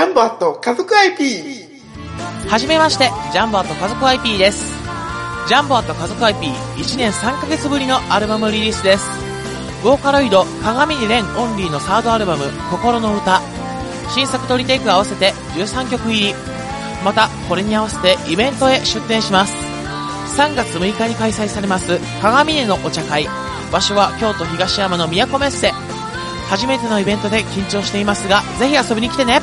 ャンボアット家族 IP。はじめまして、ジャンボアット家族 IP です。ジャンボアット家族 IP1 年3ヶ月ぶりのアルバムリリースです。ボーカロイド、鏡にレンオンリーのサードアルバム、心の歌。新作とリテイク合わせて13曲入り。また、これに合わせてイベントへ出展します。3月6日に開催されます、鏡根のお茶会。場所は京都東山の都メッセ。初めてのイベントで緊張していますが、ぜひ遊びに来てね。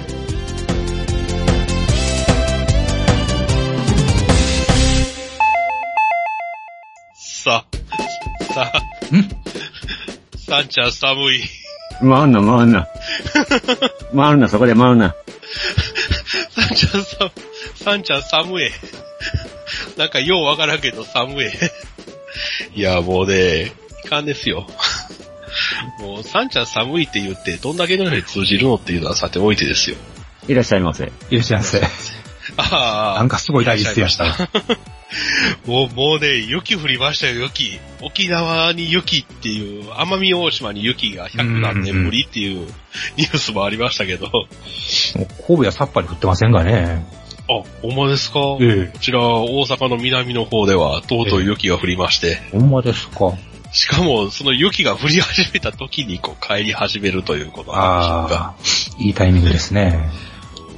さ、んさんちゃん寒い。回んな、回んな。回るな、そこで回るな。さんちゃん寒、さんちゃん寒い。なんかようわからんけど寒い。いや、もうね、いかんですよ。もう、さんちゃん寒いって言って、どんだけの人に通じるのっていうのはさておいてですよ。いらっしゃいませ。いらっしゃいませああ。なんかすごい大事でしたいらっしゃいました。もう、もうね、雪降りましたよ、雪。沖縄に雪っていう、奄美大島に雪が100何年ぶりっていうニュースもありましたけど。神戸はさっぱり降ってませんがね。あ、ほんまですか？えこちら、大阪の南の方では、とうとう雪が降りまして、ほんまですか。しかも、その雪が降り始めた時に、こう、帰り始めるということなんでしょうか。ああ、いいタイミングですね。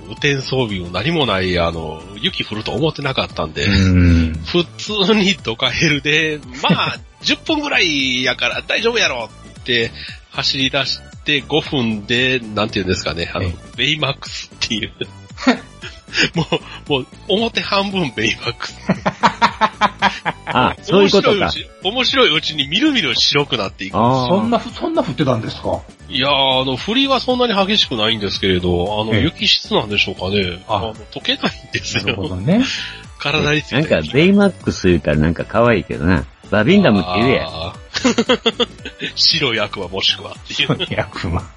雨天装備も何もない、あの、雪降ると思ってなかったんで、うん。普通にドカヘルで、まあ、10分ぐらいやから大丈夫やろって走り出して5分で、なんて言うんですかね、あのえ、ベイマックスっていう。もう、もう、表半分ベイマックス。あ、そういうことか面。白いうち面白いうちにみるみる白くなっていく。ああ。な、そんな降ってたんですか？いやー、あの、降りはそんなに激しくないんですけれど、あの、ええ雪質なんでしょうかね。ああの、溶けないんですなるほどよ。ね。体についてなんか、ベイマックス言うからなんか可愛いけどな。バビンダムって言えや。白い悪魔もしくはっていう。200万。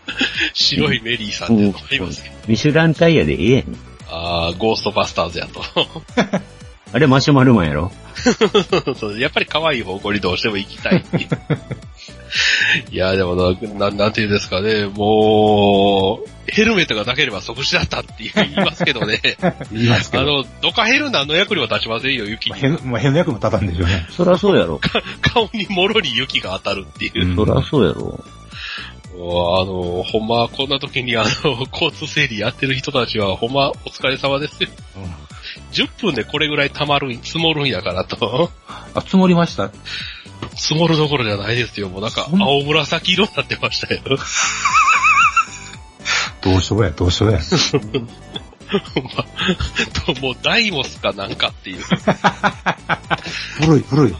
白いメリーさんっていうのがいますけど。ミシュランタイヤでええやん。あーゴーストバスターズやと。あれマシュマロマンやろ？そうやっぱり可愛い方向にどうしても行きたいっていう。いや、でもな、ななんていうんですかね、もう、ヘルメットがなければ即死だったって言いますけどね。言いますけど。あの、ドカヘル何の役にも立ちませんよ、雪に。まあ、へん、まあ、へんの役も立たんでしょうね。そらそうやろ。顔にもろに雪が当たるっていう。うんそらそうやろ。あの、ほんま、こんな時にあの、交通整理やってる人たちは、ほんま、お疲れ様ですよ。10分でこれぐらい溜まるん、積もるんやからと。あ、積もりました？積もるどころじゃないですよ。もうなんか、青紫色になってましたよ。どうしようや、どうしようや。ほんまともう、ダイモスかなんかっていう。古い、古い。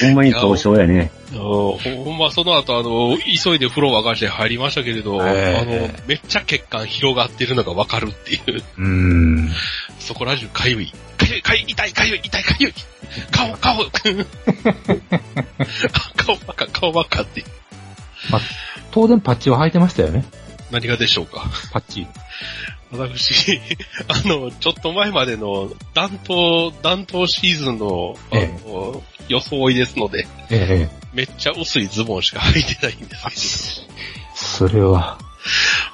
ほんまに凍傷やね。ほんま、その後、あの、急いで風呂沸かして入りましたけれど、ええあの、めっちゃ血管広がってるのがわかるっていう。う。そこら中かゆい。かゆい、かゆい、痛い、かゆい、痛い、かゆい。顔、顔。顔ばっか、顔ばっかって。まあ、当然パッチは履いてましたよね。何がでしょうか？パッチ。私、あの、ちょっと前までの暖冬、暖冬シーズンの、あえの、装いですので、ええ。めっちゃ薄いズボンしか履いてないんですそれは、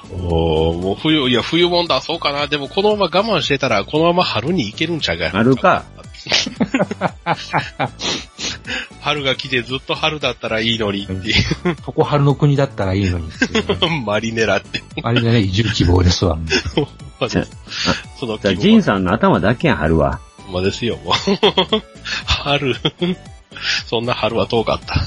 けど。おーもう冬、いや、冬もんだ、そうかな。でもこのまま我慢してたら、このまま春に行けるんちゃうか。春か。春が来てずっと春だったらいいのにっていそこ春の国だったらいいのにっていうね。う、マリネラって。あれでね、移住希望ですわ。そのじゃあ、ジンさんの頭だけやん、春は？ほんまですよ、もう。春。そんな春は遠かった。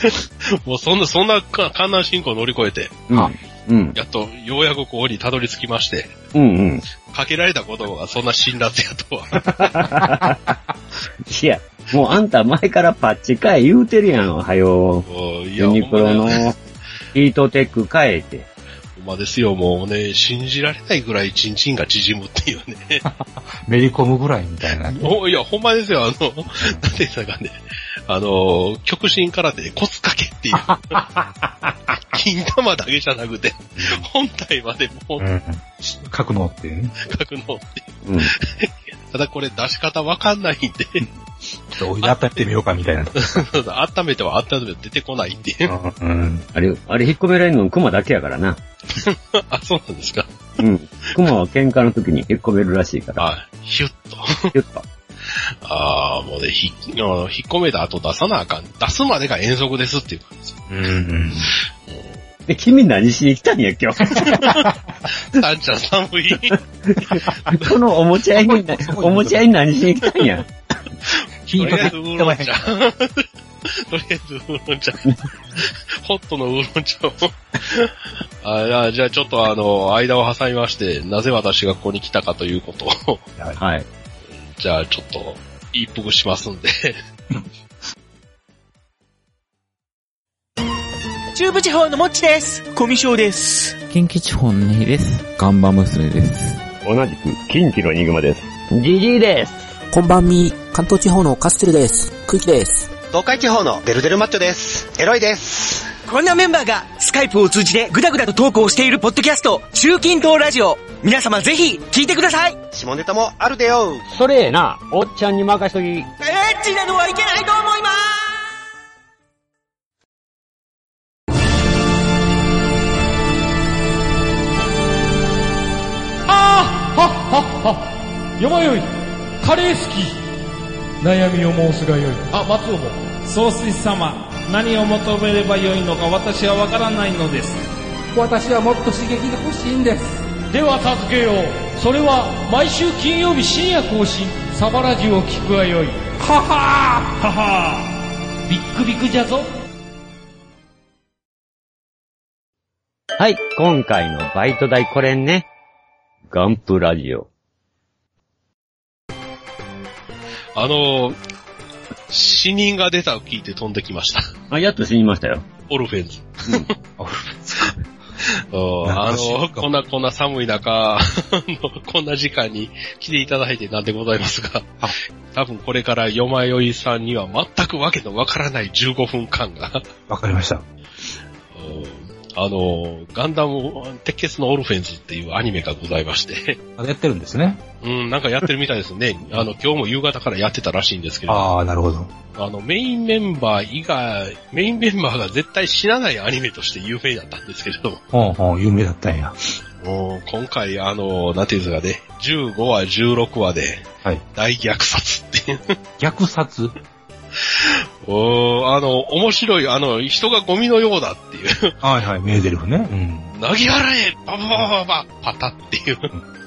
もうそんな、そんなか観覧進行乗り越えて、うん。うん。やっとようやくここにたどり着きまして、うんうん。かけられた言葉がそんな辛辣やとは。いや、もうあんた前からパッチ買え言うてるやん、はよ。もういユニクロのヒートテック買えて。ほんまですよ、もうね、信じられないぐらいチンチンが縮むっていうね。めり込むぐらいみたいな。おいや、ほんまですよ、あの、なんていうんですかね、あの、極真空手でコツかけっていう。金玉だけじゃなくて、本体までもううん。格納っていうね。書くのって。うん。ただこれ出し方わかんないんで、ちょっと温めてみようかみたいな。温めては温めて出てこないっていう。うん。あれ、あれ引っ込められるのクマだけやからな。あ、そうなんですか。うん。クマは喧嘩の時に引っ込めるらしいから。あ、ヒュッと。言った。ああ、もうね、ひ、あの引っ込めた後出さなあかん。出すまでが遠足ですっていう感じです。うん。で、君何しに来たんや、今日？さんちゃん寒い。このおもちゃ屋に、おもちゃ屋に何しに来たんや？ヒートでとりあえずウーロン茶。とりあえずウーロン茶。ホットのウーロン茶を。ああじゃあちょっとあの、間を挟みまして、なぜ私がここに来たかということを、はい。じゃあちょっと、一服しますんで。中部地方のもっちです。コミショウです。近畿地方のネギです。ガンバ娘です。同じく、近畿のニグマです。ジジイです。こんばんみ、関東地方のカステルです。空気です。東海地方のデルデルマッチョです。エロいです。こんなメンバーがスカイプを通じてグダグダとトークをしているポッドキャスト、中近東ラジオ。皆様ぜひ聞いてください。下ネタもあるでよ。それええな、おっちゃんに任しとき。エッチなのはいけないと思います。ああはっはっはよまよいカレー好き。悩みを申すがよい。あ松尾も。総帥様、何を求めればよいのか私はわからないのです。私はもっと刺激が欲しいんです。では助けよう。それは毎週金曜日深夜更新。サバラジュを聞くがよい。ははー。ははー。ビックビックじゃぞ。はい、今回のバイト代これね。ガンプラジオ。あの、死人が出たを聞いて飛んできました。あ、やっと死にましたよ。オルフェンズ。オルフうん あ懐かしいの、こんな、こんな寒い中、こんな時間に来ていただいてなんでございますがあ、多分これからよまよいさんには全くわけのわからない15分間が、わかりました。うんあの、ガンダム、鉄血のオルフェンズっていうアニメがございまして、まだやってるんですね。うん、なんかやってるみたいですね。あの、今日も夕方からやってたらしいんですけど、ああ、なるほど。あの、メインメンバー以外、メインメンバーが絶対死なないアニメとして有名だったんですけれども、ほんほん、有名だったんや。もう今回、あの、なんていうんですかね、15話、16話ではい。大虐殺っていう。虐殺？おーあの、面白い、あの、人がゴミのようだっていう。はいはい、メーデルフね。うん。投げ払えバババババパタっていう。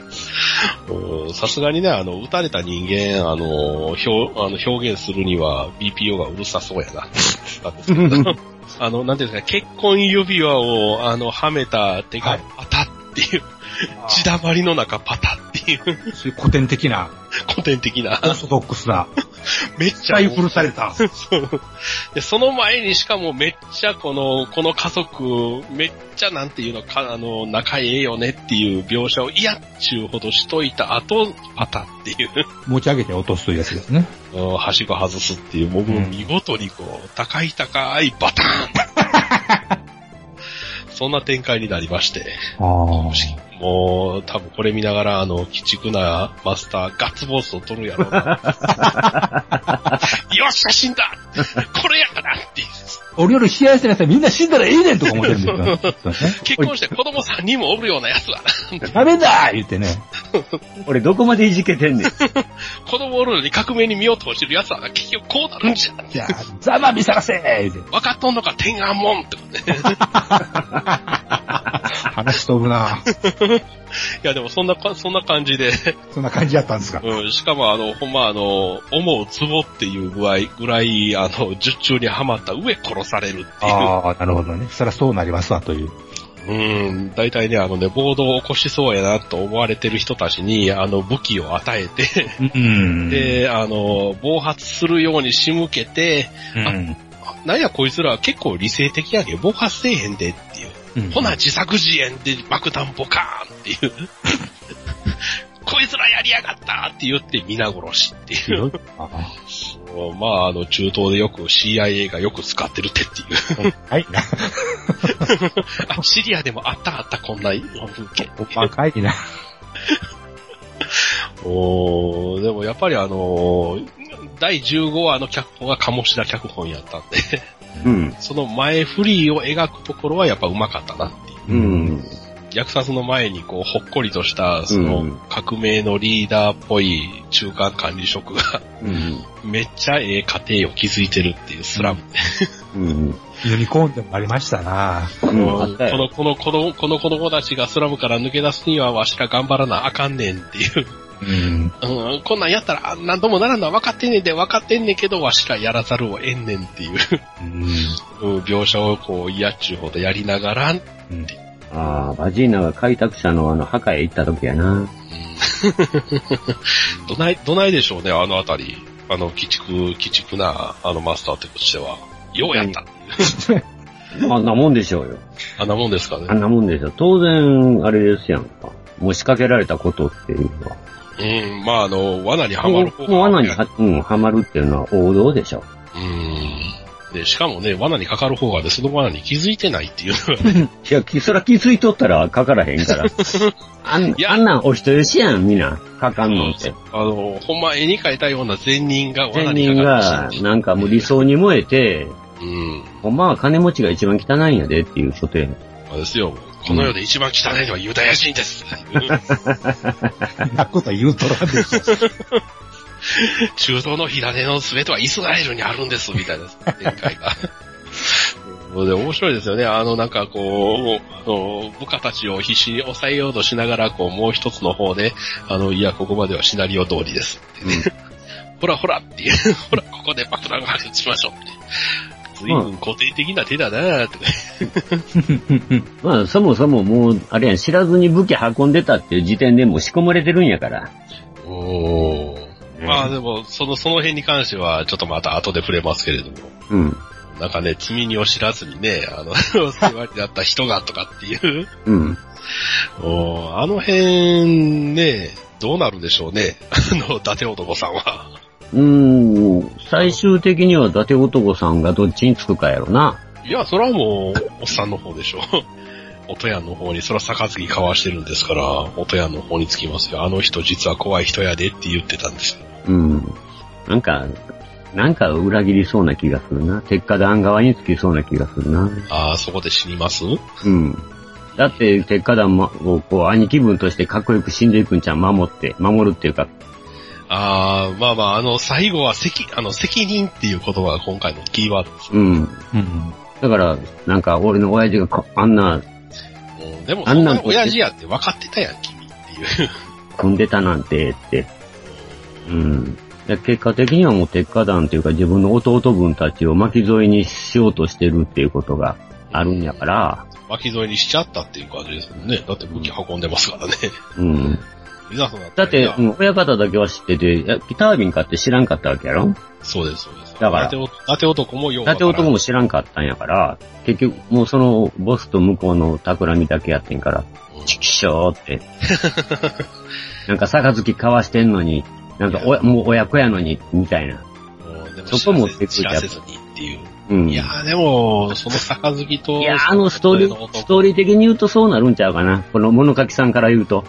さすがにね、あの、撃たれた人間、あの、表、あの表現するには BPO がうるさそうやな、なんですけど。あの、なんていうんですか、結婚指輪を、あの、はめた手がはいパタっていう、血だまりの中パタっていう、そういう古典的な、古典的なオ、ーソドックスな、めっちゃ使い古された。そうで、その前にしかもめっちゃこの、この家族、めっちゃなんていうのか、あの、仲ええよねっていう描写を嫌っちゅうほどしといた後、パタっていう、持ち上げて落とすというやつですね。うんはしご外すっていう、僕も見事にこう、高い高いバターン そんな展開になりまして、ああ。もう、多分これ見ながら、あの、鬼畜なマスター、ガッツポーズを取るやろうな。よっしゃ、死んだこれやからって。俺より幸せなやつはみんな死んだらええねんとか思ってるんですよ結婚して子供3人もおるようなやつはな。ダメだ言ってね。俺どこまでいじけてんねん。子供おるのに革命に身を投じるやつはな、結局こうなるんじゃ。じゃあ、ざま見さらせ言って。分かっとんのか、天安門ってことね。話飛ぶな。いや、でもそんなか、そんな感じで、そんな感じやったんですか？うん、しかもあの、ほんまあの、思うツボっていう具合、ぐらい、あの、術中にはまった上殺されるっていう。ああ、なるほどね。そりゃそうなりますわ、という。ううん、大体ね、あのね、暴動を起こしそうやなと思われてる人たちに、あの、武器を与えて、うん。で、あの、暴発するように仕向けて、うん。なんやこいつら結構理性的やけん、暴発せえへんでっう。うんほな、自作自演で爆弾ボカーンっていう。こいつらやりやがったって言って皆殺しっていう。まあ、あの、中東でよく CIA がよく使ってる手っていう。はいな。あ、シリアでもあったあった、こんな風景。若いな。おーでもやっぱりあのー第15話の脚本が鴨志田脚本やったんで、うん。その前フリーを描くところはやっぱ上手かったなっていう。うん。虐殺の前にこう、ほっこりとした、そうのん、革命のリーダーっぽい中間管理職が、うん。めっちゃええ家庭を築いてるっていうスラム。うん。ユニコーンでもありましたな。う。この、この、この、この子供たちがスラムから抜け出すにはわしら頑張らなあかんねんっていう。うん。うん、こんなんやったらあなんともならんのは分かってんねんで分かってんねんけど、わしらやらざるを得んねんっていう、うん。うん描写をこう、嫌っちゅうほどやりながら、ああ、バジーナが開拓者のあの、墓へ行った時やな。どない、どないでしょうね、あのあたり。あの、鬼畜、鬼畜な、あのマスターってとしては。ようやった。あんなもんでしょうよ。あんなもんですかねあ。んなもんでしょ。当然、あれですやんか。もう仕掛けられたことっていうのは。うん、まああの、罠にはまる方もう罠には、うん、はまるっていうのは王道でしょ。うん。で、しかもね、罠にかかる方がね、その罠に気づいてないっていうのがね、いや、きそら気づいとったらかからへんから。あんいやあんなんお人よしやん、みんな。かかんのって。あの、ほんま絵に描いたような善人が罠善にか人かが、なんかもう理想に燃えて、うん。ほんまは金持ちが一番汚いんやでっていうことやん。そうですよ。この世で一番汚いのはユダヤ人です。なこと言うとらんで。中東の火種の全てはイスラエルにあるんです、みたいな展開が。で面白いですよね。あの、なんかこう、あの、部下たちを必死に抑えようとしながら、こう、もう一つの方で、あの、いや、ここまではシナリオ通りです。ほらほらっていう、ほら、ここで爆弾が発しましょうって。随分固定的な手だなぁ、とか。まあ、そもそももう、あれやん、知らずに武器運んでたっていう時点でもう仕込まれてるんやから。おー。まあでも、その、その辺に関しては、ちょっとまた後で触れますけれども。うん。なんかね、罪にを知らずにね、あの、世話になった人がとかっていう。うん。おーあの辺ね、どうなるんでしょうね。あの、伊達男さんは。うーん、最終的には伊達男さんがどっちにつくかやろな。いや、それはもう、おっさんの方でしょう。音屋の方に、そら杯交わしてるんですから、音屋の方につきますよ。あの人実は怖い人やでって言ってたんですよ。うん。なんか、なんか裏切りそうな気がするな。鉄火団側につきそうな気がするな。ああ、そこで死にます？うん。だって、鉄火団をこう、兄貴分としてかっこよく死んでいくんちゃん守って、守るっていうか、ああ、まあまあ、あの、最後は責、あの、責任っていう言葉が今回のキーワードです。うん。うん。だから、なんか俺の親父がこあんなうんでも、あんな親父やって分かってたやん、君っていう。組んでたなんて、って。うん。で結果的にはもう鉄火団というか自分の弟分たちを巻き添えにしようとしてるっていうことがあるんやから、巻き添えにしちゃったっていう感じですもんね。だって武器運んでますからね。うん。いざとなだって、うん親方だけは知ってて、いやタービンかって知らんかったわけやろ？そうです、そうです。だから。伊達男伊達男もよう伊達男も知らんかったんやから、結局もうそのボスと向こうの企みだけやってんから、チキショーって。なんか杯交わしてんのに、なんかおやもう親子やのに、みたいな。そこも知らせずにっていう。うん。いやーでも、その杯と、いや、あのストーリー、ストーリー的に言うとそうなるんちゃうかな。この物書きさんから言うと。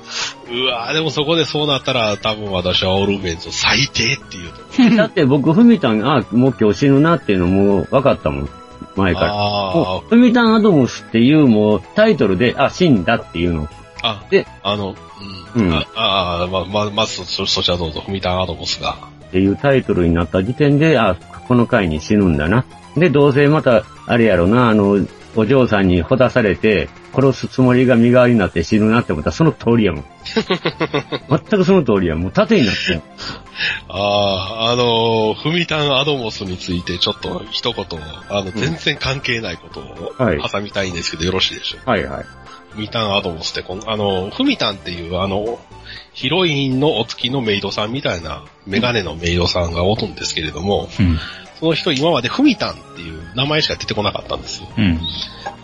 うわーでもそこでそうなったら、多分私はオルメンズ最低っていうと。だって僕、ふみたん、あ、もう今日死ぬなっていうのも分かったもん。前から。ふみたんアドムスっていうもうタイトルで、あ、死んだっていうの。あ、で、あの、ううんん。ああー、ま、ま、まず、そ、そちらどうぞ、フミタンアドモスが。っていうタイトルになった時点で、あ、この回に死ぬんだな。で、どうせまた、あれやろな、あの、お嬢さんにほだされて、殺すつもりが身代わりになって死ぬなって思ったらその通りやもん。全くその通りや。もう縦になってん。ああ、あの、フミタンアドモスについてちょっと一言、あの、全然関係ないことをはい挟みたいんですけど、よろしいでしょうか？はいはい。フミタンアドモスってこの、あの、フミタンっていう、あの、ヒロインのお付きのメイドさんみたいなメガネのメイドさんがおるんですけれども、うん。その人今までフミタンっていう名前しか出てこなかったんですよ。うん。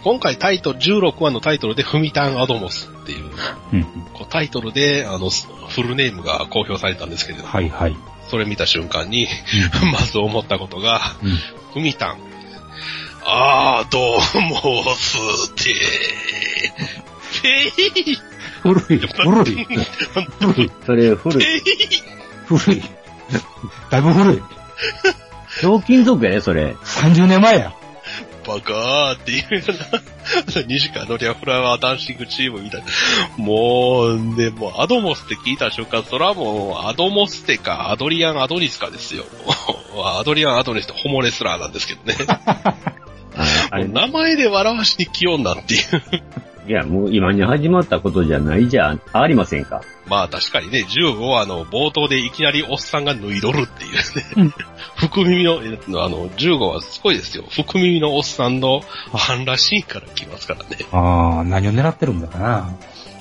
今回タイトル、16話のタイトルでフミタンアドモスっていう、うん。こうタイトルで、あの、フルネームが公表されたんですけれども、はいはい。それ見た瞬間に、まず思ったことが、うん。フミタン、あー、どうもすて、ペイ、古い、古い、古い、それ、古い。古い。だいぶ古い。ひょうきん族やね、それ。30年前や。バカーっていうような、西川のリアフラワーダンシングチームみたいな。もう、ね、もうアドモスって聞いた瞬間、それはもう、アドモステか、アドリアン・アドニスかですよ。アドリアン・アドニスってホモレスラーなんですけどね。ああれ、名前で笑わしに来よんなっていう。いや、もう今に始まったことじゃないじゃありませんか。まあ確かにね、15話の冒頭でいきなりおっさんが脱いどるっていうね。うん福耳の、えあの、15話すごいですよ。福耳のおっさんの半裸シーンから来ますからね。ああ、何を狙ってるんだかな。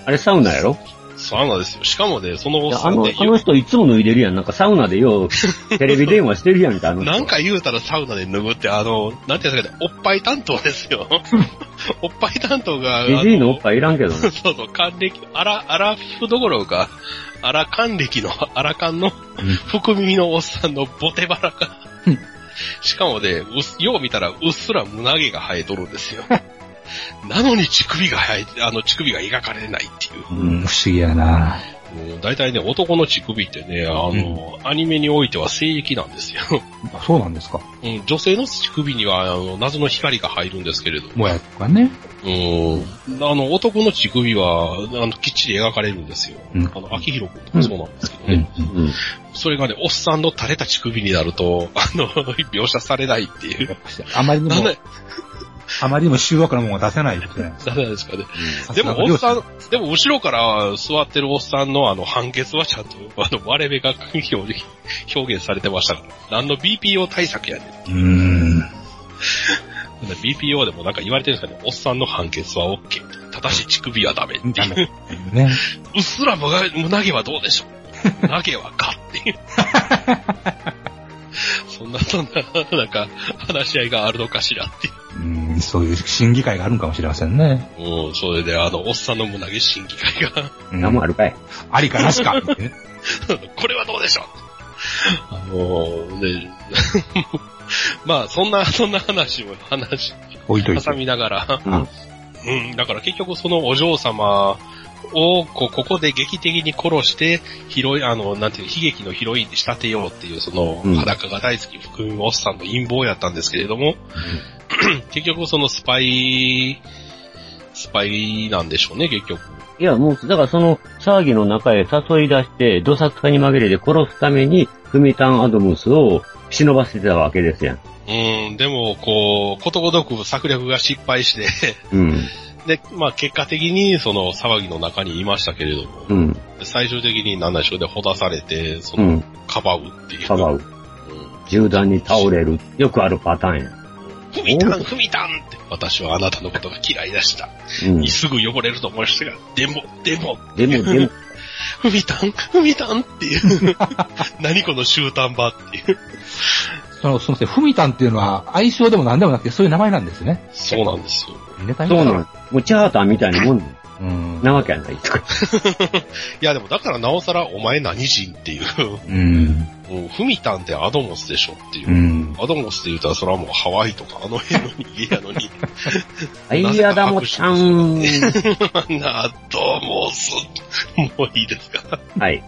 あれサウナやろ？サウナですよ。しかもね、そのおいやあの、っさんで、あの人いつも脱いでるやん。なんかサウナでよう、テレビ電話してるやんか、あの人。なんか言うたらサウナで脱ぐって、あの、なんていうんですかね、おっぱい担当ですよ。おっぱい担当が、あジジイのおっぱいいらんけどね。そうそう、還暦、アラ、アラフどころか、アラ還暦の、アラカンの、福耳のおっさんのボテバラがうん、しかもね、よう見たらうっすら胸毛が生えとるんですよ。なのに乳首が生えて、あの乳首が描かれないっていう。うん、不思議やな。もう大体ね、男の乳首ってね、あの、アニメにおいては性域なんですよ。あそうなんですか。うん、女性の乳首には、あの、謎の光が入るんですけれども、もやとかね。うん、あの、男の乳首は、あの、きっちり描かれるんですよ。うんあの、秋広くんとかそうなんですけどね。うん。うん。それがね、おっさんの垂れた乳首になると、あの、描写されないっていう。あまりにもあまりにも醜悪なものが出せないですね。なんでですかね。でも、おっさん、でも、後ろから座ってるおっさんのあの、判決はちゃんと、あの、割れ目が表現表現されてましたから。何の BPO 対策やねん。うーん。BPO でもなんか言われてるんですかね、おっさんの判決は OK。ただし乳首はダメっていう。ダメ。ね。うっすら胸胸毛はどうでしょう胸毛はかっていう。そんな、そんな、なんか、話し合いがあるのかしらっていうん、そういう審議会があるんかもしれませんね。う。もう、それで、あの、おっさんの胸毛審議会が、うん何もあるかい。ありかなしか。これはどうでしょうあのね、まあ、そんな、そんな話も、話、置いといて挟。みながら、うんうん、だから結局そのお嬢様を、こう、ここで劇的に殺して、ヒロイン、あの、なんていう、悲劇のヒロインに仕立てようっていう、その、うん裸が大好き福音おっさんの陰謀やったんですけれども、結局そのスパイ、スパイなんでしょうね、結局。いや、もう、だからその騒ぎの中へ誘い出して、どさくさに紛れて殺すために、フミタン・アドムスを忍ばせてたわけですやん。うん、でも、こう、ことごとく策略が失敗して、うん。で、まあ結果的にその騒ぎの中にいましたけれども、うん。最終的に何でしょうでほだされて、そうの、ん。かばうっていう。かばう。うん銃弾に倒れる。よくあるパターンや。ふみたん、ふみたんって、私はあなたのことが嫌いでした。うん。にすぐ汚れると思いましたが、でも、でも、でも、でも、ふみたん、ふみたんっていう。何この終端場っていう。その、その、ふみたんっていうのは、愛称でも何でもなくて、そういう名前なんですね。そうなんですよ。ネタにそうなんもうチャーターみたいなもんうん。なわけやないですか。いやでもだからなおさらお前何人っていう。うん。もうふみたんってアドモスでしょっていう。うん。アドモスって言うたらそれはもうハワイとかあの辺の家やのに。はい、アダモちゃん。な、どうもす。もういいですか？はい。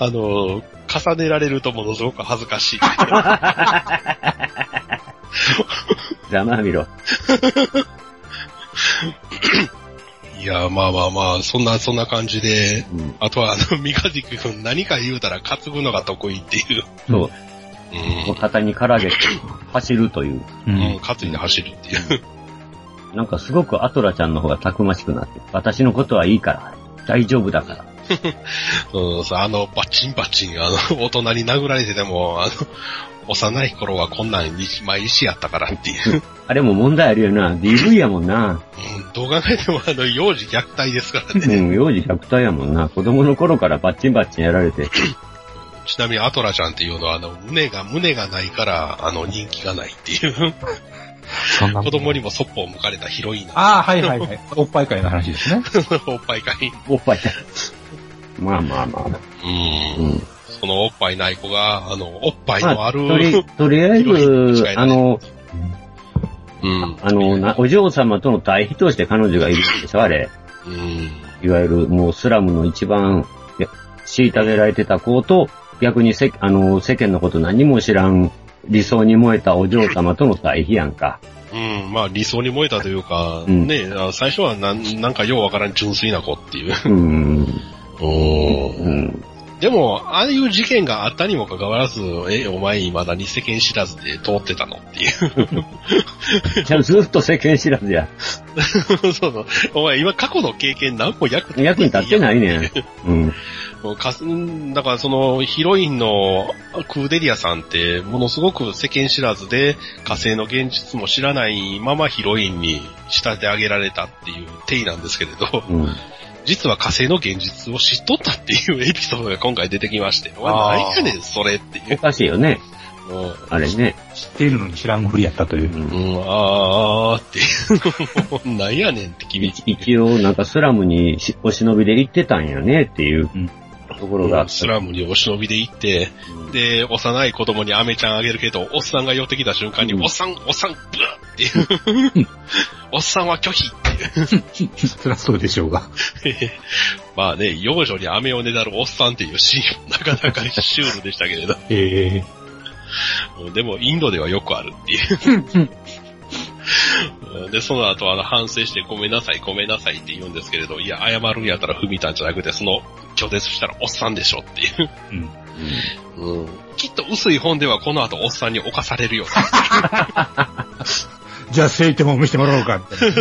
あの、重ねられるとものすごく恥ずかしい。ざまあみろ。いや、まあまあまあ、そんな、そんな感じで、うん。あとは、あの、三日月くん何か言うたら担ぐのが得意っていう。そう。うんもう肩にからげて走るという。ううんん。、担いで走るっていう。なんかすごくアトラちゃんの方がたくましくなって、私のことはいいから。大丈夫だから。うん、さ、あの、バッチンバッチン、あの、大人に殴られてても、あの、幼い頃はこんなんに毎日やったからっていう。あれも問題あるよな。DV やもんな。うん、どう考えても、あの、幼児虐待ですからね。うん、幼児虐待やもんな。子供の頃からバッチンバッチンやられて。ちなみにアトラちゃんっていうのは、あの、胸が、胸がないから、あの、人気がないっていう。そんな子供にもそっぽを向かれたヒロインああ、はいはいはい。おっぱい会の話ですね。おっぱいかい。おっぱいだ。まあまあまあ。うん。うん。そのおっぱいない子が、あの、おっぱいまあ、のある、とり、とりあえずあの、うん。あの、なお嬢様との対比として彼女がいるんでしょ、あれ。うん。いわゆるもうスラムの一番、虐げられてた子と、逆にせ、あの、世間のこと何も知らん、理想に燃えたお嬢様との対比やんか。うん、まあ理想に燃えたというか、うんね、あ最初はなんなんかようわからん純粋な子っていう。うん。うんうん。でも、ああいう事件があったにもかかわらず、え、お前未だに世間知らずで通ってたのっていう。じゃあずっと世間知らずや。そうそう。お前今過去の経験何も役役に立ってないねん。うん。かすだからそのヒロインのクーデリアさんってものすごく世間知らずで火星の現実も知らないままヒロインに仕立て上げられたっていう体なんですけれど、うん。実は火星の現実を知っとったっていうエピソードが今回出てきまして、おあー前何やねんそれっていう。おかしいよね。うんあれね。知っているのに知らんふりやったというう。んうん、あーっていう。もう何やねんって君。一一応、なんかスラムにしお忍びで行ってたんやねっていううんところがあった。スラムにお忍びで行って、で、幼い子供にアメちゃんあげるけど、おっさんが寄ってきた瞬間に、うんおっさん、おっさん、ブーっていう。おっさんは拒否っていう。そりゃそうでしょうが。まあね、幼女に飴をねだるおっさんっていうシーンもなかなかシュールでしたけれど。ええでも、インドではよくあるっていう。で、その後、あの、反省してごめんなさい、ごめんなさいって言うんですけれど、いや、謝るんやったら踏みたんじゃなくて、その、拒絶したらおっさんでしょっていう。うん。うん。きっと薄い本ではこの後おっさんに侵されるよ じゃあ、聖手も見せてもらおうかって。な。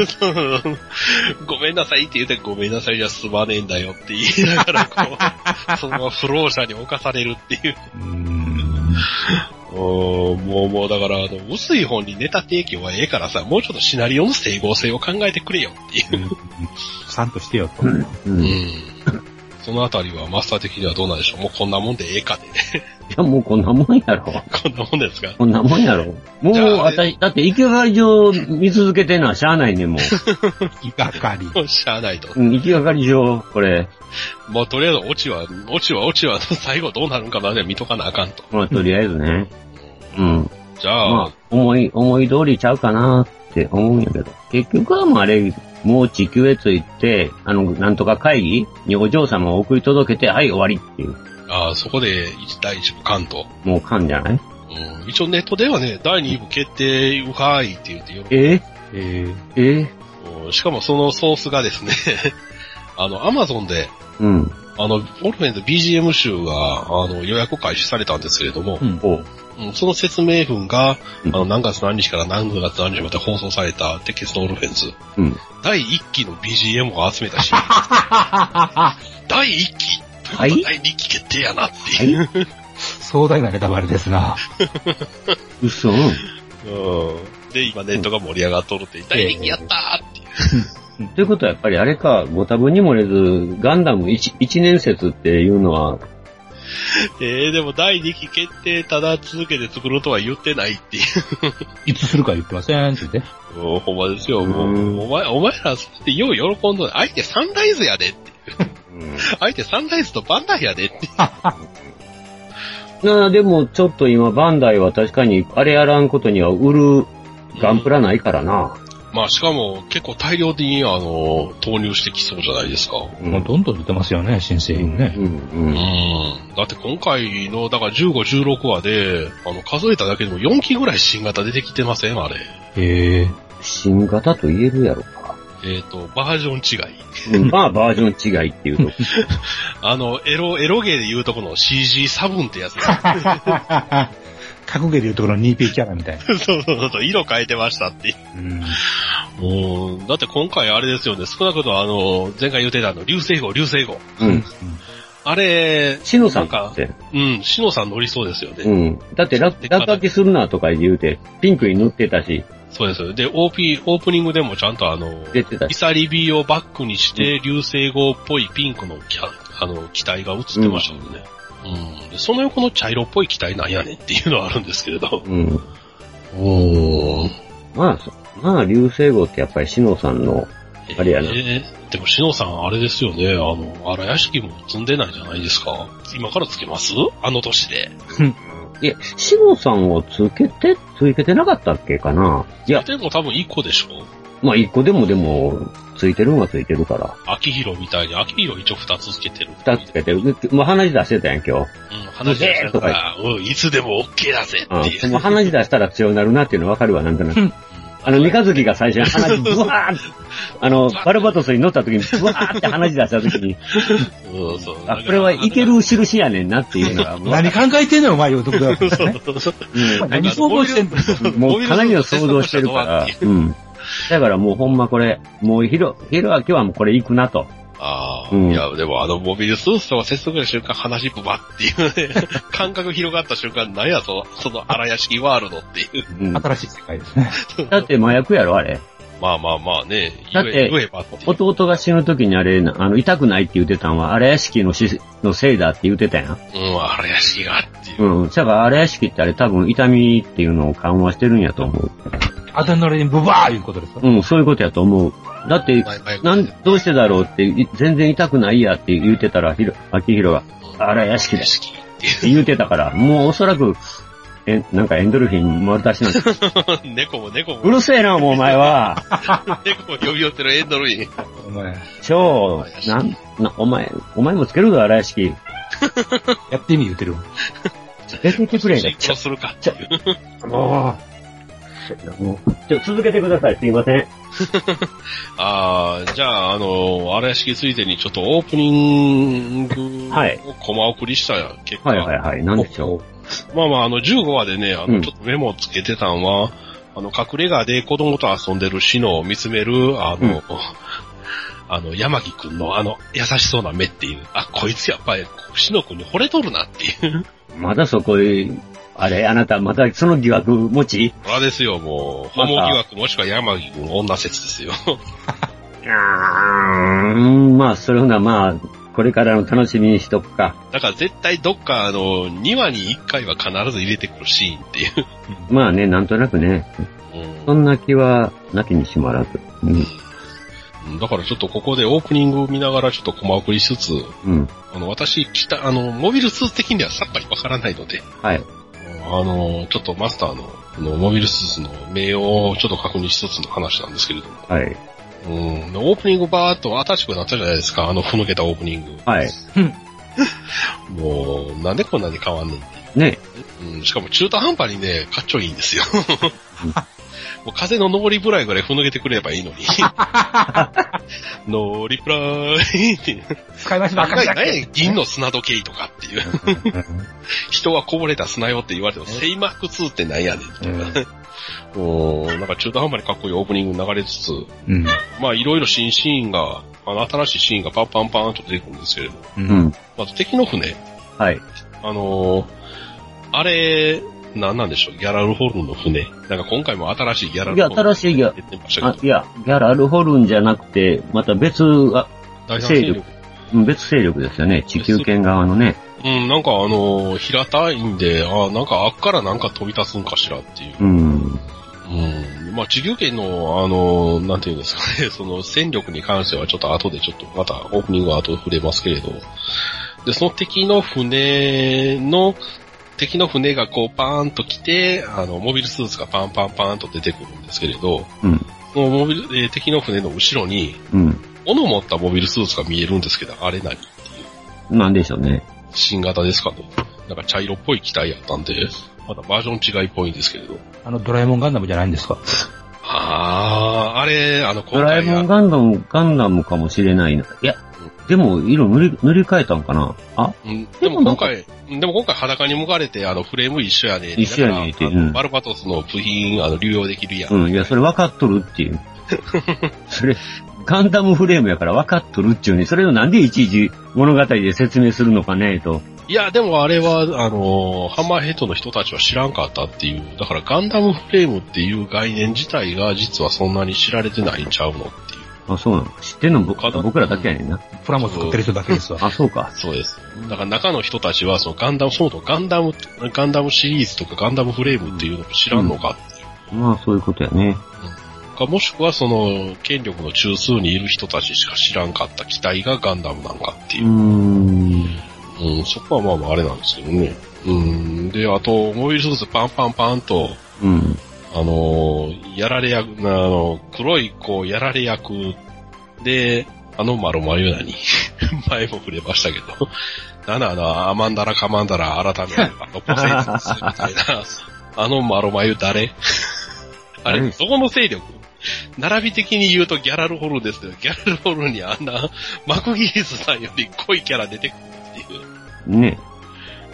ごめんなさいって言って、ごめんなさいじゃ済まねえんだよって言いながら、こう、そのまま不老者に侵されるっていう。うもうもうだから、あの、薄い本にネタ提供はええからさ、もうちょっとシナリオの整合性を考えてくれよっていう。ちゃんとしてよと。うん。うん。いそのあたりはマスター的にはどうなんでしょうもうこんなもんでええかで、ね。や、もうこんなもんやろ。こんなもんですか？こんなもんやろ。もう私、だって、行き上がり上見続けてんのはしゃあないねん、もいがかり。しゃあないと。う。うん、行き上がり上、これ、もうとりあえずオチは、オチはオチは最後どうなるんかなで見とかなあかんと。まあ、とりあえずね。うん。じゃあ、まあ、思い、思い通りちゃうかなって思うんやけど。結局はもうあれ、もう地球へ着いて、あの、なんとか会議にお嬢様を送り届けて、はい、終わりっていう。ああそこで一第一部関東。もう勘じゃない？うん、一応ネットではね、第2部決定、うはーいって言ってよえ？えええ？うんしかもそのソースがですね、あの、アマゾンで、うん。あの、オルフェンズ BGM 集が、あの、予約開始されたんですけれども、うんおう。うんその説明文が、うんあの、何月何日から何月何日まで放送された鉄血のオルフェンズ。うん。第1期の BGM を集めたシリーズ。第1期とはいいうことは第2期決定やなっていう。ー、壮大なネタバレですな。嘘うん。うんで、今ネットが盛り上がっとるって、第2期やったーっていう。ということはやっぱりあれか、ご多分に漏れず、ガンダム一一年説っていうのは、えー、でも第2期決定ただ続けて作るとは言ってないっていう。いつするか言ってませんって言って。もうほんまですよ。もうお前、お前ら、よう喜んどる。相手サンライズやでって。相手サンライズとバンダイやでって。なあ、でもちょっと今バンダイは確かにあれやらんことには売るガンプラないからな。まあ、しかも結構大量に、あの、投入してきそうじゃないですか。うんもうどんどん出てますよね、新製品ね。うん、ううん。ん。だって今回の、だから15、16話で、あの、数えただけでも4機ぐらい新型出てきてませんあれ。へえ。新型と言えるやろか。えっ、と、バージョン違い。うんまあ、バージョン違いっていうと。あの、エロ、エロゲーで言うとこの CG サブンってやつ。格ゲーでいうところの 2P キャラみたいな。そうそうそう、色変えてましたっていう。うん。もう、だって今回あれですよね、少なくともあの、前回言ってたあの、流星号、流星号。うん。あれ、しのさんか。うん、しのさん乗りそうですよね。うん。だって落、落書きするなとか言うて、ピンクに塗ってたし、そうですよ。で、OP、オープニングでもちゃんとあの、出てたし。イサリビをバックにして、流星号っぽいピンクのキャあの、機体が映ってましたよね。うん。でその横の茶色っぽい機体なんやねんっていうのはあるんですけれど。うん。おー。まあ、そまあ、流星号ってやっぱりしのさんの、あれやなえーでも、しのさん、あれですよね。あの、荒屋敷も積んでないじゃないですか。今からつけます？あの年で。え、しのさんをつけて、つけてなかったっけかな？いや、でも多分1個でしょまあ一個でもでも、ついてるんはついてるから。秋広みたいに、秋広一応2つつけてる。二つつけてる。でもう鼻血出してたやん、今日。うん、話しえーとから、うん、いつでも OK だぜっていう。うん。もう鼻血出したら強くなるなっていうのわかるわ、なんとなく。あの、三日月が最初に 鼻血ブワーって、あの、バルバトスに乗った時に ブワーって鼻血出した時に、うん、そう。あ、これはいける印やねんなっていうのが、何考えてんのよ、お前言うとくだけですね。そうそううん何想像してんの？もうかなりの想像してるから、うん。だからもうほんまこれ、もうひろ、ひろあきはもうこれ行くなと。ああ、うんいや、でもあの、モビルスーツと接続した瞬間、話ブバっていうね、感覚広がった瞬間、なんや、その、その荒屋敷ワールドっていう。うん。新しい世界ですね。だって麻薬やろ、あれ。まあまあまあね、だって弟が死ぬ時にあれ、あの、痛くないって言ってたんは、荒屋敷のしのせいだって言ってたやん。うん、荒屋敷がっていう。うん。だから荒屋敷ってあれ多分痛みっていうのを緩和してるんやと思う。アドレナリンブバーいうことですかうん、そういうことやと思う。だって、なん、どうしてだろうって、い全然痛くないやって言ってたら、ひろ、秋広が、荒屋敷だ屋敷って言ってたから、もうおそらく、え、なんかエンドルフィン丸出しなんだ。いう。猫も猫も、うるせえな、もうお前は。猫も呼び寄ってるエンドルイン。お前、超、なん、な、お前、お前もつけるぞ、荒屋敷。やってみ言うてる。出てきてくれんだシンクロするかっていう。ちょ、続けてください、すいません。ああ、じゃあ、あの、荒屋敷ついでにちょっとオープニングはいをコマ送りした結果、はいはいはい、なんでしょまあまあ、あの、15話でね、あの、うんちょっとメモをつけてたんは、あの、隠れ家で子供と遊んでるシノを見つめる、あの、うん あの、山木くんのあの、優しそうな目っていう、あ、こいつやっぱり、シノくんに惚れとるなっていう。う。まだそこへ、あれ、あなた、まだその疑惑持ち？あれですよ、もう、ホモ疑惑もしくは山木くん女説ですよ。うーん、まあ、それほな、まあ、これからの楽しみにしとくか。だから絶対どっかあの、2話に1回は必ず入れてくるシーンっていう。まあね、なんとなくね、うんそんな気は、なきにしもあらず。うん。だからちょっとここでオープニングを見ながらちょっとコマ送りしつつ、うん。あの、私、来た、あの、モビルスーツ的にはさっぱりわからないので、はい。あの、ちょっとマスターの、あのモビルスーツの名誉をちょっと確認しつつの話なんですけれども、はい。うん、でオープニングバーっと新しくなったじゃないですか、あの、ふぬけたオープニング。はい。もう、なんでこんなに変わんねんってね。うん、しかも中途半端にね、かっちょいいんですよ。もう風の上りぐらいぐらいふぬけてくれればいいのに。ノーリプライっていう。使い回しばっかりだ何や銀の砂時計とかっていう。人はこぼれた砂よって言われても、セイマーク2ってなんやねんとか。もう、なんか中途半端にかっこいいオープニング流れつつ、うん。まあいろいろ新シーンが、あの新しいシーンがパンパンパンと出てくるんですけれど、う。うんん。まず敵の船、はい。あのーあれ、なんなんでしょう、ギャラルホルンの船。なんか今回も新しいギャラいや、ルホルン新しいギャ出てましたけ、ど、あいや、ギャラルホルンじゃなくて、また別、あ、勢力。うん別勢力ですよね。地球圏側のね。うん、なんかあのー平たいんで、あなんかあっからなんか飛び立つんかしらっていう。うん。うん。まあ、地球圏の、あの、なんていうんですかね、その戦力に関してはちょっと後でちょっとまたオープニングは後で触れますけれど、で、その敵の船の、敵の船がこうパーンと来て、あの、モビルスーツがパンパンパンと出てくるんですけれど、うん。そのモビル、えー敵の船の後ろに、うん。斧持ったモビルスーツが見えるんですけど、あれ何っていう。なんでしょうね。新型ですかと。なんか茶色っぽい機体やったんで、まだバージョン違いっぽいんですけれど。あの、ドラえもんガンダムじゃないんですか？あー、あれ、あの、ドラえもんガンダム、ガンダムかもしれないな。いや、でも、色塗り、塗り替えたんかな？あ？うんでも今回、でも今回裸に向かれて、あの、フレーム一緒やね。一緒やねってうんバルバトスの部品、あの、流用できるやん。うん、いや、それ分かっとるっていう。それ、ガンダムフレームやから分かっとるっちゅうに、それをなんでいちいち物語で説明するのかね、と。いや、でもあれは、あの、ハンマーヘッドの人たちは知らんかったっていう。だからガンダムフレームっていう概念自体が実はそんなに知られてないんちゃうのっていう。あ、そうなの知ってんの？僕僕らだけやねんな。プラモ作ってる人だけですわ。あ、そうか。そうです。だから中の人たちは、そのガンダム、そうとガンダム、ガンダムシリーズとかガンダムフレームっていうのを知らんのかっていう。まあ、そういうことやね。かもしくはその、権力の中枢にいる人たちしか知らんかった機体がガンダムなんかっていうう。ーん。うん、そこはまあまああれなんですけどね。うん、で、あと、モビルスーツパンパンパンと、うん。あのーやられ役、あの、黒い子やられ役で、あのマロマユナに、前も触れましたけど、なんだあの、アマンダラカマンダラ改め、あの、ポセイみたいな、あのマロマユ誰？あれ、どこの勢力並び的に言うとギャラルホルンですけど、ギャラルホルンにあんな、マクギリスさんより濃いキャラ出てくるっていう。ね。も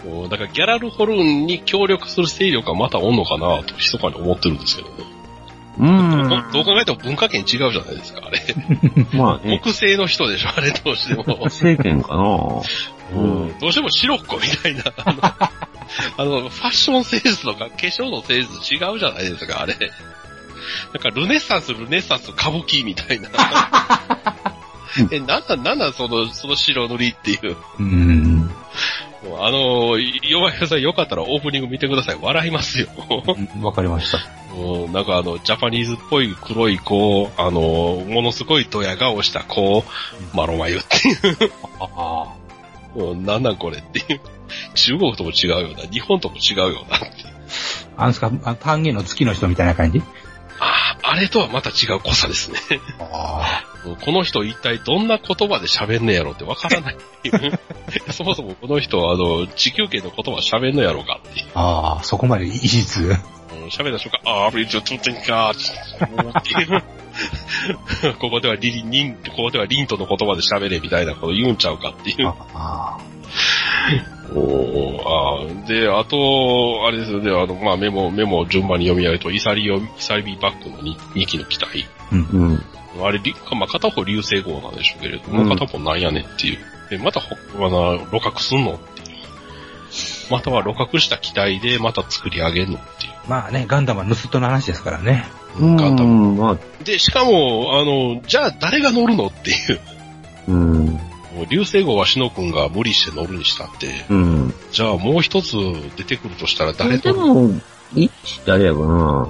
うだからギャラルホルンに協力する勢力はまたおんのかなと、密かに思ってるんですけどね。うーん。どう考えても文化圏違うじゃないですか、あれ。まあね。木製の人でしょ、あれどうしても。政権かなうんどうしても白っ子みたいな、あの、あのファッションセンスとか化粧のセンス違うじゃないですか、あれ。なんかルネッサンス、ルネッサンス、歌舞伎みたいな。え、なんなん、なんなんその、その白塗りっていう。うん。あの、弱いさんよかったらオープニング見てください。笑いますよ。わかりました。なんかあの、ジャパニーズっぽい黒い子、あの、ものすごいドヤ顔した子、マロマユっていう。あもうなんなんこれっていう。中国とも違うよな、日本とも違うよなっていう。あ。あんですか、あ単元の月の人みたいな感じ？ああ、あれとはまた違う濃さですね。この人一体どんな言葉で喋んねやろってわからない。そもそもこの人はあの、地球圏の言葉喋んのやろうかっていう。あ。ああ、そこまでいいつ。うん喋った瞬間、あー、ビーチョトゥテンカー。ここではリン、リン、ここではリンとの言葉で喋れみたいなこと言うんちゃうかっていう。ああ。おーあーで、あと、あれですよね、あの、まあ、メモ、メモを順番に読み上げると、イサリオ、イサリビバックの 2, 2機の機体。うん。あれ、りまあ、片方流星号なんでしょうけれども、うん片方なんやねんっていう。で、またほ、あの、露獲すんのっていう。または露獲した機体でまた作り上げんのっていう。まあね、ガンダムは盗人の話ですからね。うん。ガンダムまあ、で、しかも、あの、じゃあ誰が乗るのっていう。うん。もう流星号はシノ君が無理して乗るにしたって、うん。じゃあもう一つ出てくるとしたら誰でとも、一誰やかな。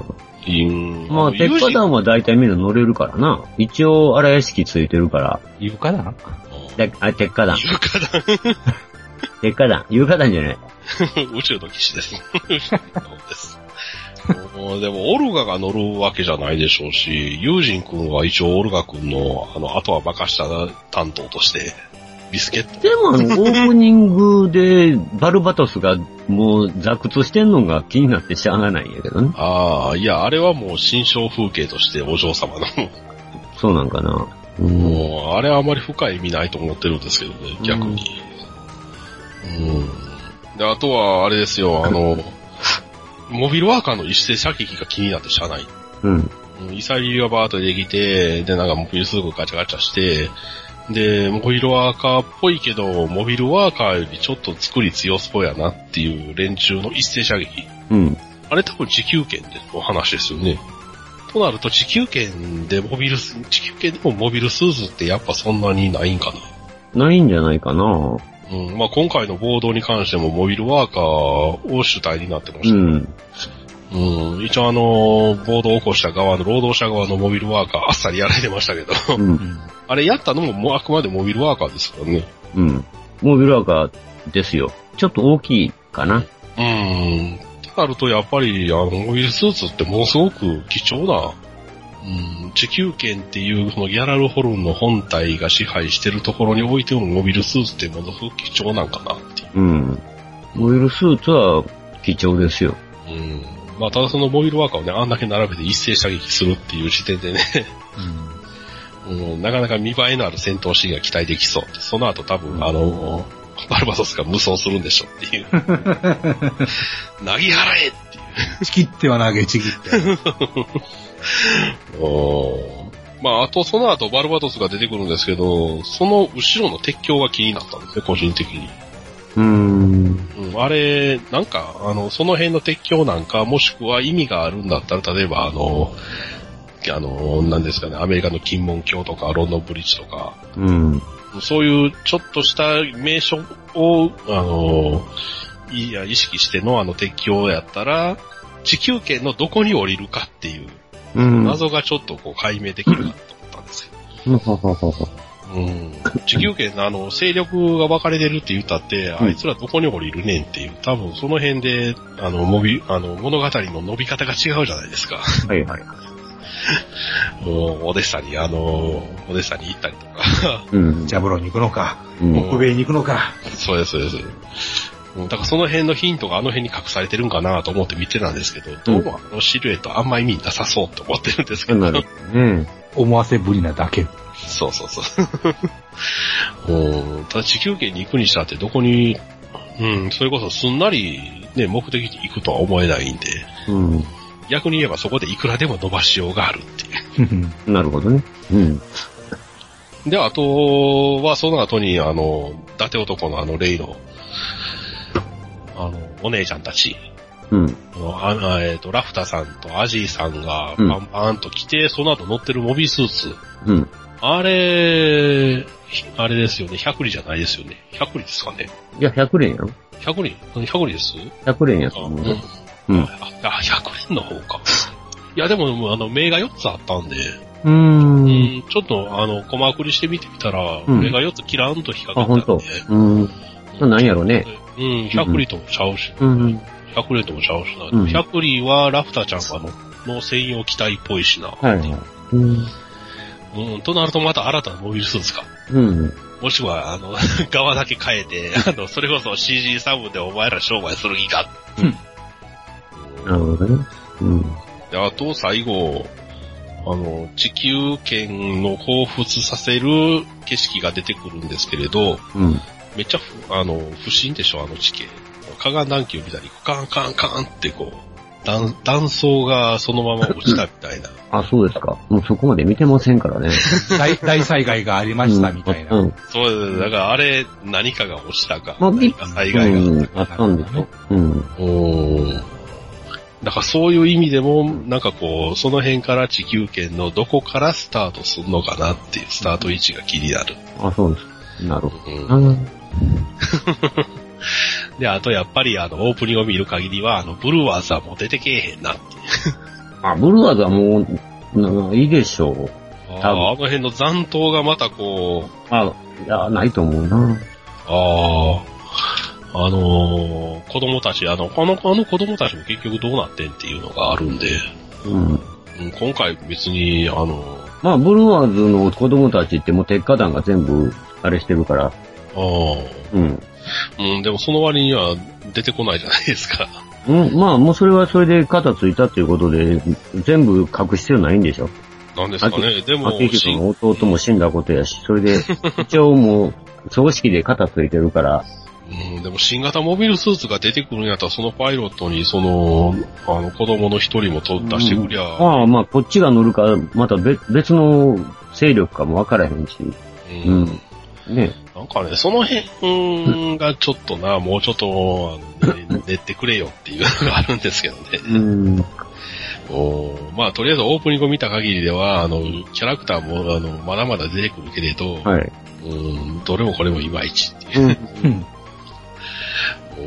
まあ、鉄火弾は大体みんな乗れるからな。一応、荒屋敷ついてるから。床だな。であ、鉄火弾。有価団鉄火弾。有火弾じゃない。宇宙の騎士 です。でも、オルガが乗るわけじゃないでしょうし、ユージン君は一応オルガ君の、あの、あとは任した担当として、ビスケット。でもあの、オープニングで、バルバトスがもう座屈してんのが気になってしゃあがないんやけどね。ああ、いや、あれはもう新象風景としてお嬢様の、そうなんかな。うん。もう、あれはあまり深い意味ないと思ってるんですけどね、逆に。うん。で、あとは、あれですよ、あの、モビルワーカーの一斉射撃が気になってしゃあない。うん。うんイサリリがバーッと出てきて、で、なんかモビルスーツガチャガチャして、で、モビルワーカーっぽいけど、モビルワーカーよりちょっと作り強そうやなっていう連中の一斉射撃。うん。あれ多分地球圏での話ですよね。となると地球圏でモビルス、地球圏でもモビルスーツってやっぱそんなにないんかな。ないんじゃないかな。うん、まあ今回の暴動に関してもモビルワーカーを主体になってまうした。ん。うん、一応あの、暴動を起こした側の労働者側のモビルワーカーあっさりやられてましたけど、うん。あれやったのももうあくまでモビルワーカーですからね。うん。モビルワーカーですよ。ちょっと大きいかな。うん。となるとやっぱりあのモビルスーツってものすごく貴重な、うん、地球圏っていうこのギャラルホルンの本体が支配してるところにおいてもモビルスーツってものすごく貴重なんかなっていう。うん。モビルスーツは貴重ですよ。うん。まあただそのモビルワーカーをね、あんだけ並べて一斉射撃するっていう時点でね、うん、なかなか見栄えのある戦闘シーンが期待できそう。その後多分、あの、バルバトスが無双するんでしょっていう。投げ払えっていう。ちきっては投げ、ちぎって。お ーまあ、あとその後バルバトスが出てくるんですけど、その後ろの鉄橋が気になったんですね、個人的に。うーん。うん、あれ、なんか、あの、その辺の鉄橋なんか、もしくは意味があるんだったら、例えばあの、あの、なんですかね、アメリカの金門橋とか、ロンドンブリッジとか、うん。そういうちょっとした名所を、あの、いや、意識してのあの鉄橋やったら、地球圏のどこに降りるかっていううん。謎がちょっとこう解明できるなと思ったんですけど。ほほほほうん。地球圏のあの、勢力が分かれてるって言ったって、あいつらどこに降りるねんっていう、多分その辺で、あの、もび、あの、物語の伸び方が違うじゃないですか。はいはい。もう、オデッサに、あの、オデッサに行ったりとか。うん。ジャブロに行くのか、うん北米に行くのか。そうです、そうです。うんだからその辺のヒントがあの辺に隠されてるんかなと思って見てたんですけど、どうもあのシルエットあんま意味なさそうと思ってるんですけど。なるね思わせぶりなだけ。そうそうそう。うんただ地球圏に行くにしたってどこに、うん、それこそすんなりね、目的に行くとは思えないんで、うん。逆に言えばそこでいくらでも伸ばしようがあるっていう。なるほどね。うん。で、あとは、その後に、あの、伊達男のあの、レイの、あの、お姉ちゃんたち、うん。あえっ、と、ラフタさんとアジーさんがうんパンパンと来て、その後乗ってるモビースーツ。うん。あれ、ひあれですよね。100里じゃないですよね。100里ですかね。いや、100連やろ100里 ?100 里です？100連やとあ、思ううん。うん。あ、あ100連の方か。いや、でも、あの、目が4つあったんで、うんん、ちょっと、あの、コマ送りしてみてみたら、うん目が4つキラーンと引っかあ、ほんとかったんで、。うん。まあ、なんやろね。うん、100里ともちゃうし、うん。100里ともちゃうしな。うん100里はラフターちゃんがの、の専用機体っぽいしな。はいはい。うん。うん、となるとまた新たなモビルスーツか。うん。もしくは、あの、側だけ変えて、あの、それこそ CG サブでお前ら商売する気か。なるほどね。うん。であと、最後、あの、地球圏の彷彿させる景色が出てくるんですけれど、うん。めっちゃふ、あの、不審でしょ、あの地形。河岸暖気を見たり、カンカンカンってこう、断断層がそのまま落ちたみたいな。あ、そうですか。もうそこまで見てませんからね。大大災害がありましたみたいな。うん。そうです。だからあれ、何かが落ちたか、まあ何か災害が。うん。あったんでしょ。うん。おーだからそういう意味でも、なんかこう、その辺から地球圏のどこからスタートするのかなっていうスタート位置が気になる。あ、そうです。なるほうんど。うん。で、あとやっぱりあの、オープニングを見る限りは、あの、ブルワーズはもう出てけえへんなって。あ、ブルワーズはもう、ないいでしょう。あーあの辺の残党がまたこう、あ、いや、ないと思うな。ああ、あのー子供たち、あの、この、あの子供たちも結局どうなってんっていうのがあるんで、うん。うん今回別に、あの、まあ、ブルワーズの子供たちってもう鉄火団が全部、あれしてるから。ああ、うん。うん、でもその割には出てこないじゃないですか。うん、まあ、もうそれはそれで肩ついたっていうことで、全部隠す必要ないんでしょ。なんですかね。でも、明の弟も死んだことやし、それで、一応もう、葬式で肩ついてるから、うん、でも新型モビルスーツが出てくるんやったら、そのパイロットに、その、あの、子供の一人もと出してくりゃ、まあまあ、こっちが乗るか、また別別の勢力かもわからへんし、ううんん。ね。なんかね、その辺がちょっとな、もうちょっと、あのね練ってくれよっていうのがあるんですけどね。うん。おーまあ、とりあえずオープニングを見た限りでは、あの、キャラクターも、あの、まだまだ出てくるけれど、はい。うん、どれもこれもいまいちっていう。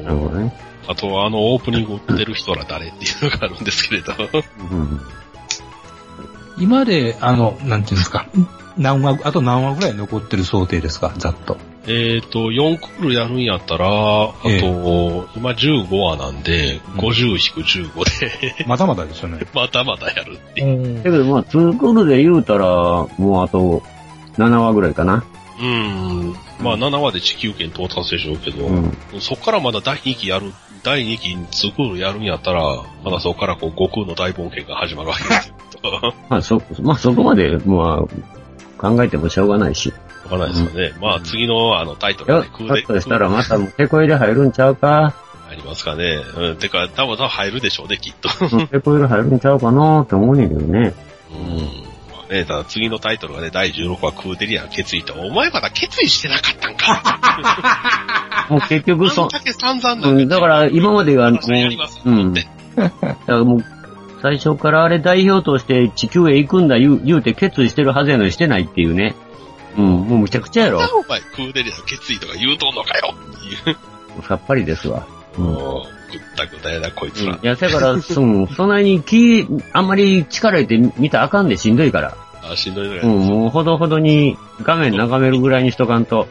なるほどね。あとは、あの、オープニングを売ってる人ら誰っていうのがあるんですけれど。うん。今で、あの、なんていうんですか、何話、あと何話ぐらい残ってる想定ですか、ざっと。えっと、4クールやるんやったら、あと、え今15話なんで、50-15で、まだまだですよね。またまたやるっていう。だけどまあ、ツークールで言うたら、もうあと、7話ぐらいかな。うん。まあ、7話で地球圏到達でしょうけど、うん。そっからまだ第2期やる、第2期2クールやるんやったら、まだそこからこう、悟空の大冒険が始まるわけですよ。まあそ、まあそこまで、まあ、考えてもしょうがないし。わかんないですかね。まあ、次のあのタイトルでひょっとしたらまた、テこ入れ入るんちゃうか入りますかね。うん。てか、多分多分入るでしょうね、きっと。テこ入れ入るんちゃうかなって思うねんけどね。うん。まあね、ただ次のタイトルがね、第16話クーデリアン決意と、お前まだ決意してなかったんか もう結局そあん、だけ散々なうん、だから今までは、もう、やりますうん。だからもう、最初からあれ代表として地球へ行くんだ言う言うて決意してるはずやのにしてないっていうね。うん、もうむちゃくちゃやろ。お前、クーデリアン決意とか言うとんのかよっていう。さっぱりですわ。うん。もう、ぐったぐたやな、こいつら。いや、だから、その、そんなに気、あんまり力入れて見たらあかんでしんどいから。あ、しんどいのや。うん、もうほどほどに画面眺めるぐらいにしとかんと。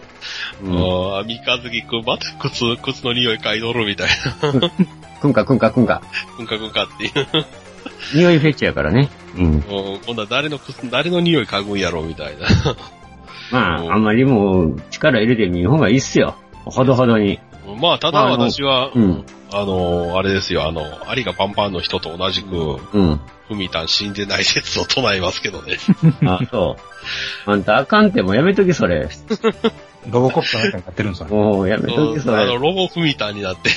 うん。ああ、三日月くん、また靴、靴の匂い嗅いどるみたいな。くんかくんかくんか。くんかくんかっていう。匂いフェチやからね。うん。もう今度は誰の靴、誰の匂い嗅ぐんやろみたいな。まあ、あんまりもう力入れてみる方がいいっすよ。ほどほどに。まあ、ただ私は、うん。あの、あれですよ、あの、アリがパンパンの人と同じく、うん。ふみたん死んでない説を唱えますけどね。あ、そう。あんたあかんってもうやめときそれ。ロボコップの中になってるんですよ。もうやめときそあの、れ。ロボふみたんになって、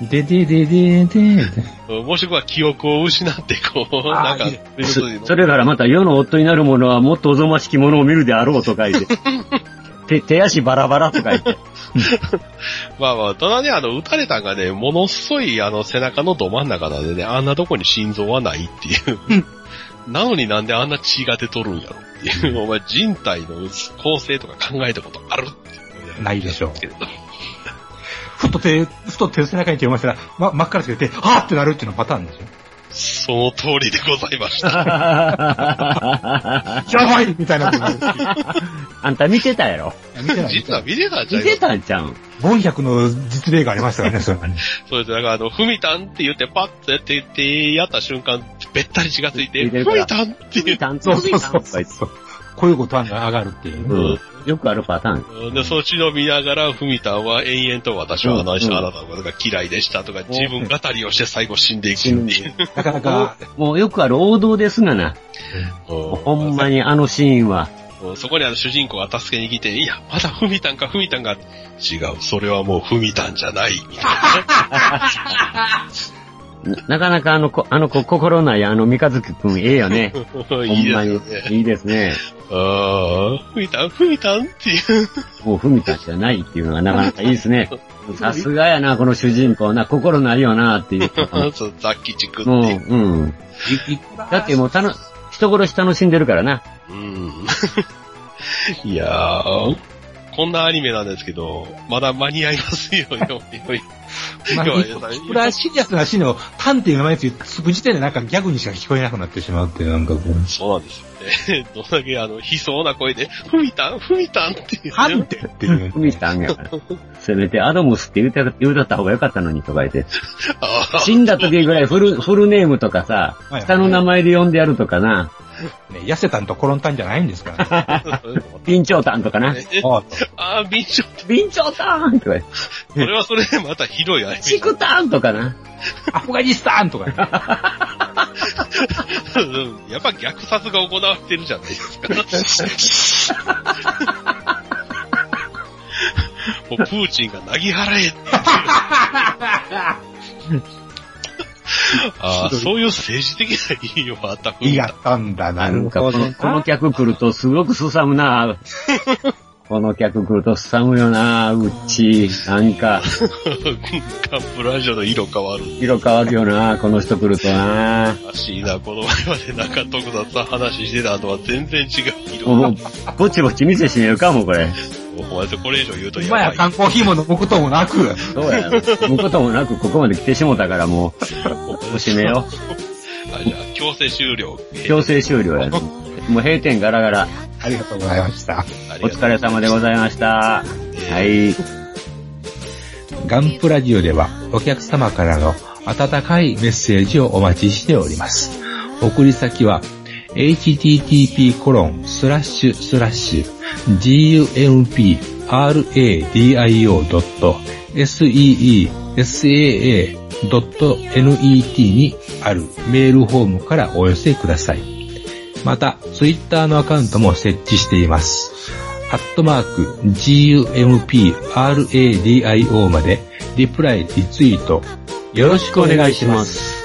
でででででで。もしくは記憶を失って、こう、なんか、そそれからまた世の夫になる者はもっとおぞましきものを見るであろうと書いて。手、手足バラバラと書いて。まあまあ、ただね、あの、撃たれたんがね、ものすごい、あの、背中のど真ん中なんでね、あんなとこに心臓はないっていう。なのになんであんな血が出とるんやろっていう。お前、人体の構成とか考えたことあるっていう。ないでしょうけどふっと手、ふと手を背中に手を回したら、ま、真っ赤らつけて、はぁってなるっていうのがパターンですよ。その通りでございました。やばいみたいなことになるし あんた見てたやろ？見てない。実は見てたんじゃ見てたんちゃうん？ボン100の実例がありましたからね、それはね。そうです。だからあの、ふみたんって言ってパッとやってって、やった瞬間、べったり血がついて、ついてるからふみたんっていう。担当そうそうそうとか言ってそう。こういうことが上がるっていうね。うん。よくあるパターン。で、そっちの見ながら、ふみたんは延々と私はあの人、うんあなたのことが嫌いでしたとか、自分語りをして最後死んでいくっていう。なかなか、もうよくある王道ですがな。うんほんまにあのシーンは。うんそこにあの主人公が助けに来て、いや、まだふみたんかふみたんが、違う、それはもうふみたんじゃない、みたいな なかなかあの子、あの子心ないあの三日月くんええよね。いいですよね。。いいですね。ああ、ふみたん、ふみたんっていう。もうふみたちじゃないっていうのがなかなかいいですね。さすがやな、この主人公な、心ないよな、っていう。そうザッキチクってうん、いう。うん。だってもうたの、人殺し楽しんでるからな。うん。いやー、こんなアニメなんですけど、まだ間に合いますよ、よ、よ、まあ、よこれはシリアスなシーンのタンっていう名前つく時点でなんかギャグにしか聞こえなくなってしまうっていう、なんかこう。そうなんですよね。どんだけあの、悲壮な声で、ふみたん、ふみたんっていう、ってっていう。ふみたんやから。せめてアドムスって言うた、言うたった方がよかったのにとか言って。死んだ時ぐらいフル、フルネームとかさはい、下の名前で呼んでやるとかな。ね、痩せたんと転んだんじゃないんですから、ね。備長炭とかな。えああー、ビンチョ備長炭とか。それはそれでまた広いアニメ。チクタンとかな。アフガニスタンとか、ね。うんやっぱ虐殺が行われてるじゃないですか。もうプーチンがなぎ払えって。ああ、そういう政治的な意味もあったいやったんだな。なんかこの、この客来るとすごくすさむな。この客来るとすさむよな、うっち。なんか、カンプラジオの色変わる。色変わるよな、この人来るとな。らしいな、この前まで中徳雑な話してたのは全然違う色。もう、ぼちぼち店閉めるかも、これ。お前これ以上言うとや今や。缶コーヒーも飲むこともなく、そうや。むこともなく、ここまで来てしもたから、もう、もう閉めよあじゃあ、強制終了。う。強制終了やね。もう閉店ガラガラ。ありがとうございました。お疲れ様でございました。はい。ガンプラジオではお客様からの温かいメッセージをお待ちしております。送り先は gumpradio.seesaa.net にあるメールフォームからお寄せください。また、ツイッターのアカウントも設置しています。アットマーク、gumpradio まで、リプライ、リツイート、よろしくお願いします。